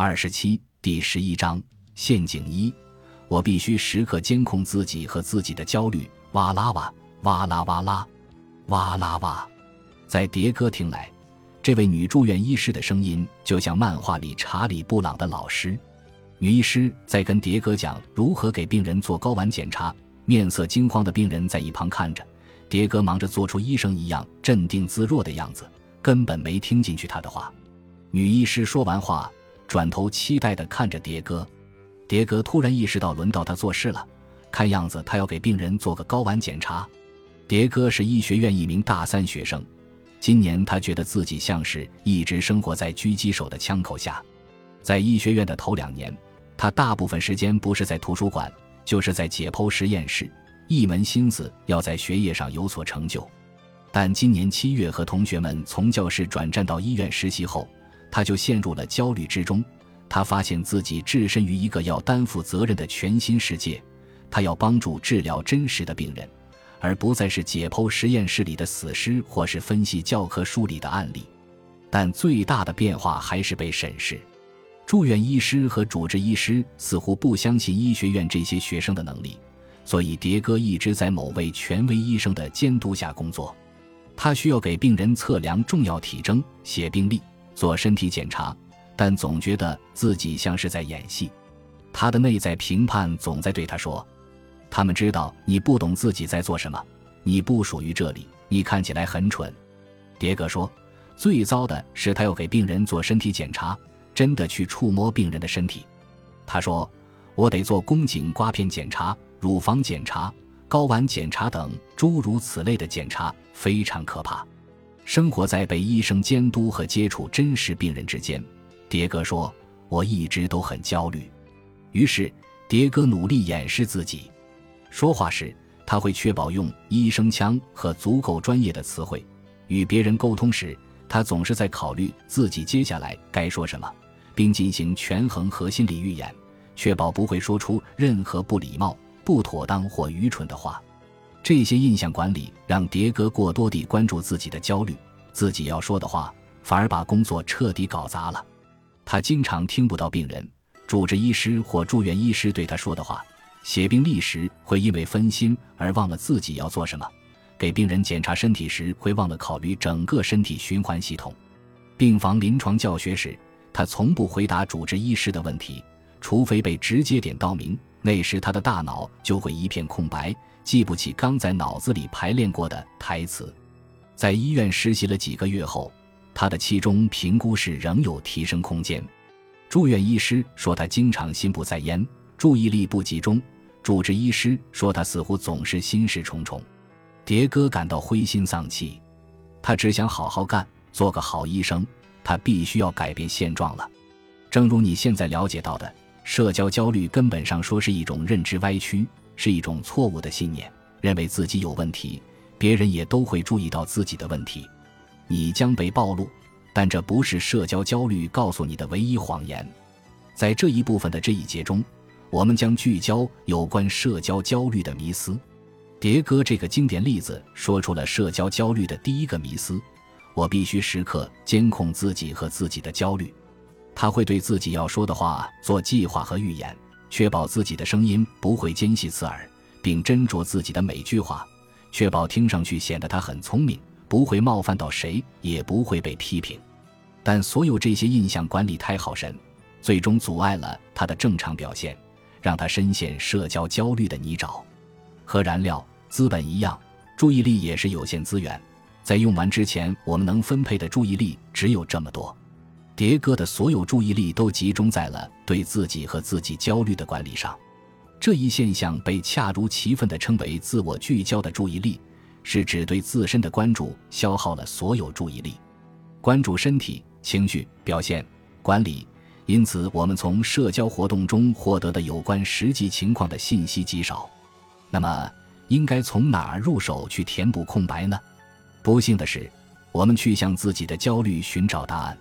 二十七第十一章陷阱一，我必须时刻监控自己和自己的焦虑。哇啦哇，哇啦哇啦，哇啦哇，在迭戈听来，这位女住院医师的声音就像漫画里查理·布朗的老师。女医师在跟迭戈讲如何给病人做睾丸检查，面色惊慌的病人在一旁看着，迭戈忙着做出医生一样镇定自若的样子，根本没听进去他的话。女医师说完话，转头期待地看着迭哥。迭哥突然意识到轮到他做事了，看样子他要给病人做个睾丸检查。迭哥是医学院一名大三学生，今年他觉得自己像是一直生活在狙击手的枪口下。在医学院的头两年。他大部分时间不是在图书馆，就是在解剖实验室，一门心思要在学业上有所成就。但今年七月和同学们从教室转战到医院实习后，他就陷入了焦虑之中。他发现自己置身于一个要担负责任的全新世界，他要帮助治疗真实的病人，而不再是解剖实验室里的死尸或是分析教科书里的案例。但最大的变化还是被审视。住院医师和主治医师似乎不相信医学院这些学生的能力，所以迭戈一直在某位权威医生的监督下工作。他需要给病人测量重要体征、写病历、做身体检查，但总觉得自己像是在演戏。他的内在评判总在对他说：“他们知道你不懂自己在做什么，你不属于这里，你看起来很蠢。”迭戈说：“最糟的是，他要给病人做身体检查。”真的去触摸病人的身体，他说：“我得做宫颈刮片检查、乳房检查、睾丸检查等诸如此类的检查，非常可怕。”生活在被医生监督和接触真实病人之间，迭戈说：“我一直都很焦虑。”于是，迭戈努力掩饰自己。说话时，他会确保用医生腔和足够专业的词汇；与别人沟通时，他总是在考虑自己接下来该说什么。并进行权衡和心理预演，确保不会说出任何不礼貌、不妥当或愚蠢的话。这些印象管理让迭戈过多地关注自己的焦虑，自己要说的话反而把工作彻底搞砸了。他经常听不到病人、主治医师或住院医师对他说的话。写病历时会因为分心而忘了自己要做什么；给病人检查身体时会忘了考虑整个身体循环系统。病房临床教学时。他从不回答主治医师的问题，除非被直接点到名。那时他的大脑就会一片空白，记不起刚在脑子里排练过的台词。在医院实习了几个月后，他的期中评估是仍有提升空间。住院医师说他经常心不在焉，注意力不集中；主治医师说他似乎总是心事重重。迭戈感到灰心丧气，他只想好好干，做个好医生。他必须要改变现状了，正如你现在了解到的，社交焦虑根本上说是一种认知歪曲，是一种错误的信念，认为自己有问题，别人也都会注意到自己的问题，你将被暴露。但这不是社交焦虑告诉你的唯一谎言。在这一部分的这一节中，我们将聚焦有关社交焦虑的迷思。迭戈这个经典例子说出了社交焦虑的第一个迷思。我必须时刻监控自己和自己的焦虑。他会对自己要说的话做计划和预言，确保自己的声音不会尖细刺耳，并斟酌自己的每句话，确保听上去显得他很聪明，不会冒犯到谁，也不会被批评。但所有这些印象管理太耗神，最终阻碍了他的正常表现，让他深陷社交焦虑的泥沼。和燃料、资本一样，注意力也是有限资源。在用完之前，我们能分配的注意力只有这么多。迭戈的所有注意力都集中在了对自己和自己焦虑的管理上。这一现象被恰如其分地称为“自我聚焦的注意力”，是指对自身的关注消耗了所有注意力。关注身体、情绪、表现、管理，因此我们从社交活动中获得的有关实际情况的信息极少。那么，应该从哪儿入手去填补空白呢？不幸的是，我们去向自己的焦虑寻找答案，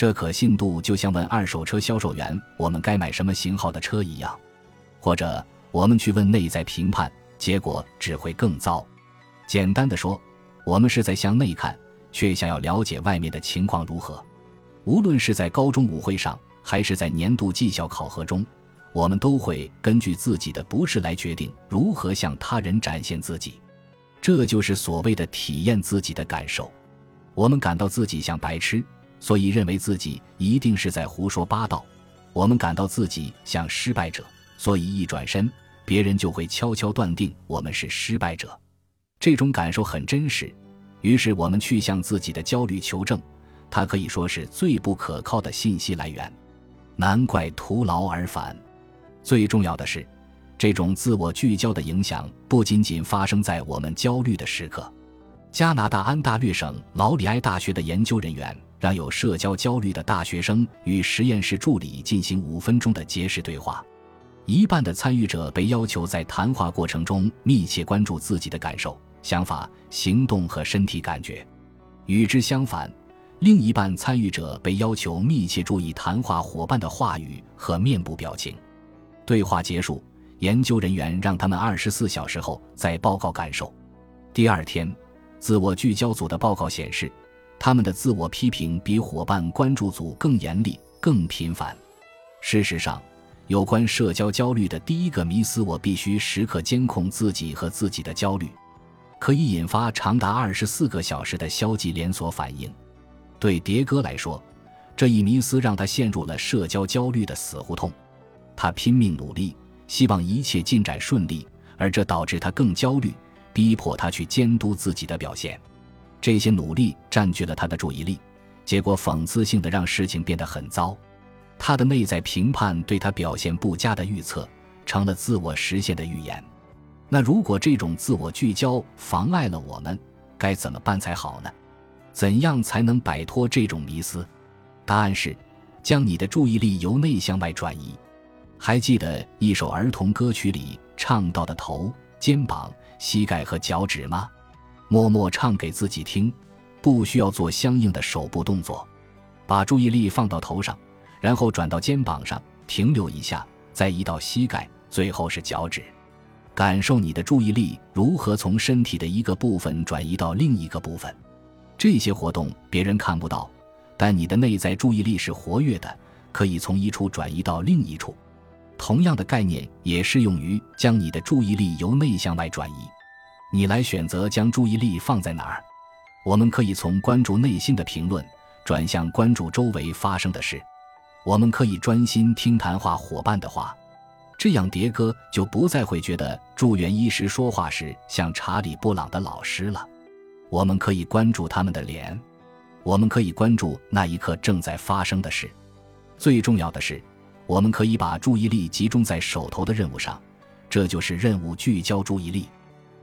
这可信度就像问二手车销售员我们该买什么型号的车一样，或者我们去问内在评判，结果只会更糟。简单的说，我们是在向内看，却想要了解外面的情况如何。无论是在高中舞会上，还是在年度绩效考核中，我们都会根据自己的不适来决定如何向他人展现自己。这就是所谓的体验自己的感受。我们感到自己像白痴，所以认为自己一定是在胡说八道；我们感到自己像失败者，所以一转身，别人就会悄悄断定我们是失败者。这种感受很真实，于是我们去向自己的焦虑求证。它可以说是最不可靠的信息来源，难怪徒劳而返。最重要的是，这种自我聚焦的影响不仅仅发生在我们焦虑的时刻。加拿大安大略省劳里埃大学的研究人员让有社交焦虑的大学生与实验室助理进行五分钟的结识对话，一半的参与者被要求在谈话过程中密切关注自己的感受、想法、行动和身体感觉，与之相反。另一半参与者被要求密切注意谈话伙伴的话语和面部表情。对话结束，研究人员让他们二十四小时后再报告感受。第二天，自我聚焦组的报告显示，他们的自我批评比伙伴关注组更严厉、更频繁。事实上，有关社交焦虑的第一个迷思：我必须时刻监控自己和自己的焦虑，可以引发长达二十四个小时的消极连锁反应。对迭戈来说，这一迷思让他陷入了社交焦虑的死胡同。他拼命努力，希望一切进展顺利，而这导致他更焦虑，逼迫他去监督自己的表现。这些努力占据了他的注意力，结果讽刺性的让事情变得很糟。他的内在评判对他表现不佳的预测，成了自我实现的预言。那如果这种自我聚焦妨碍了我们，该怎么办才好呢？怎样才能摆脱这种迷思？答案是，将你的注意力由内向外转移。还记得一首儿童歌曲里唱到的头、肩膀、膝盖和脚趾吗？默默唱给自己听，不需要做相应的手部动作。把注意力放到头上，然后转到肩膀上，停留一下，再移到膝盖，最后是脚趾。感受你的注意力如何从身体的一个部分转移到另一个部分。这些活动别人看不到，但你的内在注意力是活跃的，可以从一处转移到另一处。同样的概念也适用于将你的注意力由内向外转移。你来选择将注意力放在哪儿。我们可以从关注内心的评论转向关注周围发生的事。我们可以专心听谈话伙伴的话，这样迭戈就不再会觉得助援医师说话时像查理·布朗的老师了。我们可以关注他们的脸，我们可以关注那一刻正在发生的事。最重要的是，我们可以把注意力集中在手头的任务上，这就是任务聚焦注意力。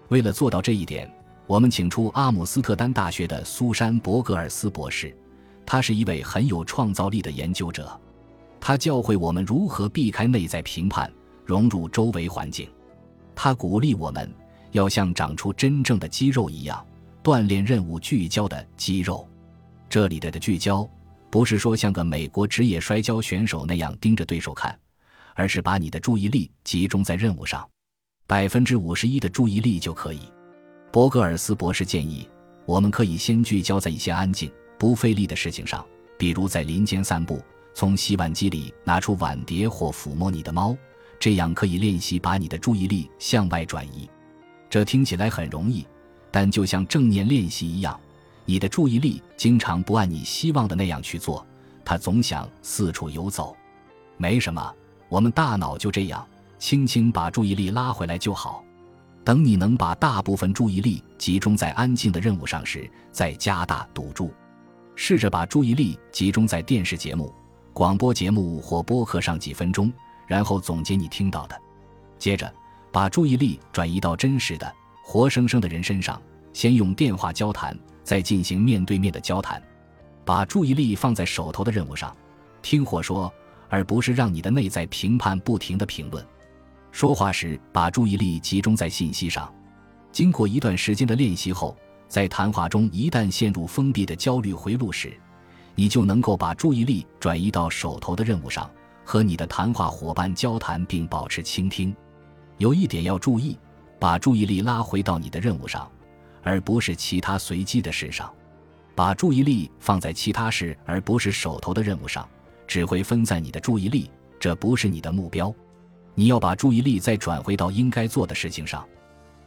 为了做到这一点，我们请出阿姆斯特丹大学的苏珊·伯格尔斯博士，他是一位很有创造力的研究者。他教会我们如何避开内在评判，融入周围环境。他鼓励我们要像长出真正的肌肉一样。锻炼任务聚焦的肌肉，这里的的聚焦，不是说像个美国职业摔跤选手那样盯着对手看，而是把你的注意力集中在任务上，百分之五十一的注意力就可以。博格尔斯博士建议，我们可以先聚焦在一些安静、不费力的事情上，比如在林间散步，从洗碗机里拿出碗碟或抚摸你的猫，这样可以练习把你的注意力向外转移。这听起来很容易。但就像正念练习一样，你的注意力经常不按你希望的那样去做，它总想四处游走。没什么，我们大脑就这样，轻轻把注意力拉回来就好。等你能把大部分注意力集中在安静的任务上时，再加大赌注。试着把注意力集中在电视节目、广播节目或播客上几分钟，然后总结你听到的。接着，把注意力转移到真实的。活生生的人身上，先用电话交谈，再进行面对面的交谈。把注意力放在手头的任务上，听或说，而不是让你的内在评判不停的评论。说话时，把注意力集中在信息上。经过一段时间的练习后，在谈话中一旦陷入封闭的焦虑回路时，你就能够把注意力转移到手头的任务上，和你的谈话伙伴交谈并保持倾听。有一点要注意。把注意力拉回到你的任务上，而不是其他随机的事上。把注意力放在其他事而不是手头的任务上，只会分散你的注意力，这不是你的目标。你要把注意力再转回到应该做的事情上。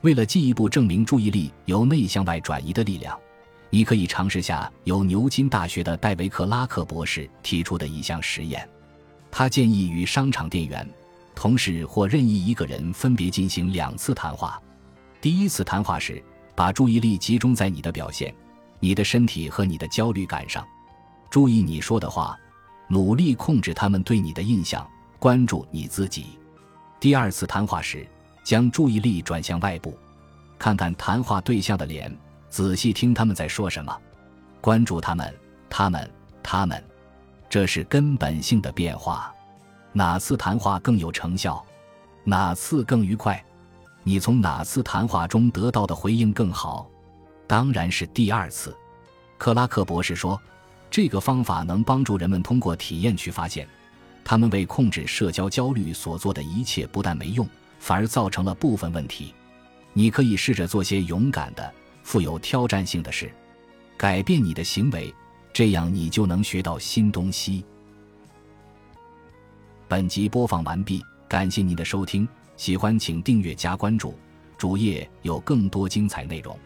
为了进一步证明注意力由内向外转移的力量，你可以尝试下由牛津大学的戴维克拉克博士提出的一项实验。他建议与商场店员、同事或任意一个人分别进行两次谈话。第一次谈话时，把注意力集中在你的表现、你的身体和你的焦虑感上，注意你说的话，努力控制他们对你的印象，关注你自己。第二次谈话时，将注意力转向外部，看看谈话对象的脸，仔细听他们在说什么，关注他们，他们，他们，这是根本性的变化。哪次谈话更有成效？哪次更愉快？你从哪次谈话中得到的回应更好？当然是第二次。克拉克博士说，这个方法能帮助人们通过体验去发现。他们为控制社交焦虑所做的一切不但没用，反而造成了部分问题。你可以试着做些勇敢的、富有挑战性的事，改变你的行为，这样你就能学到新东西。本集播放完毕，感谢您的收听，喜欢请订阅加关注，主页有更多精彩内容。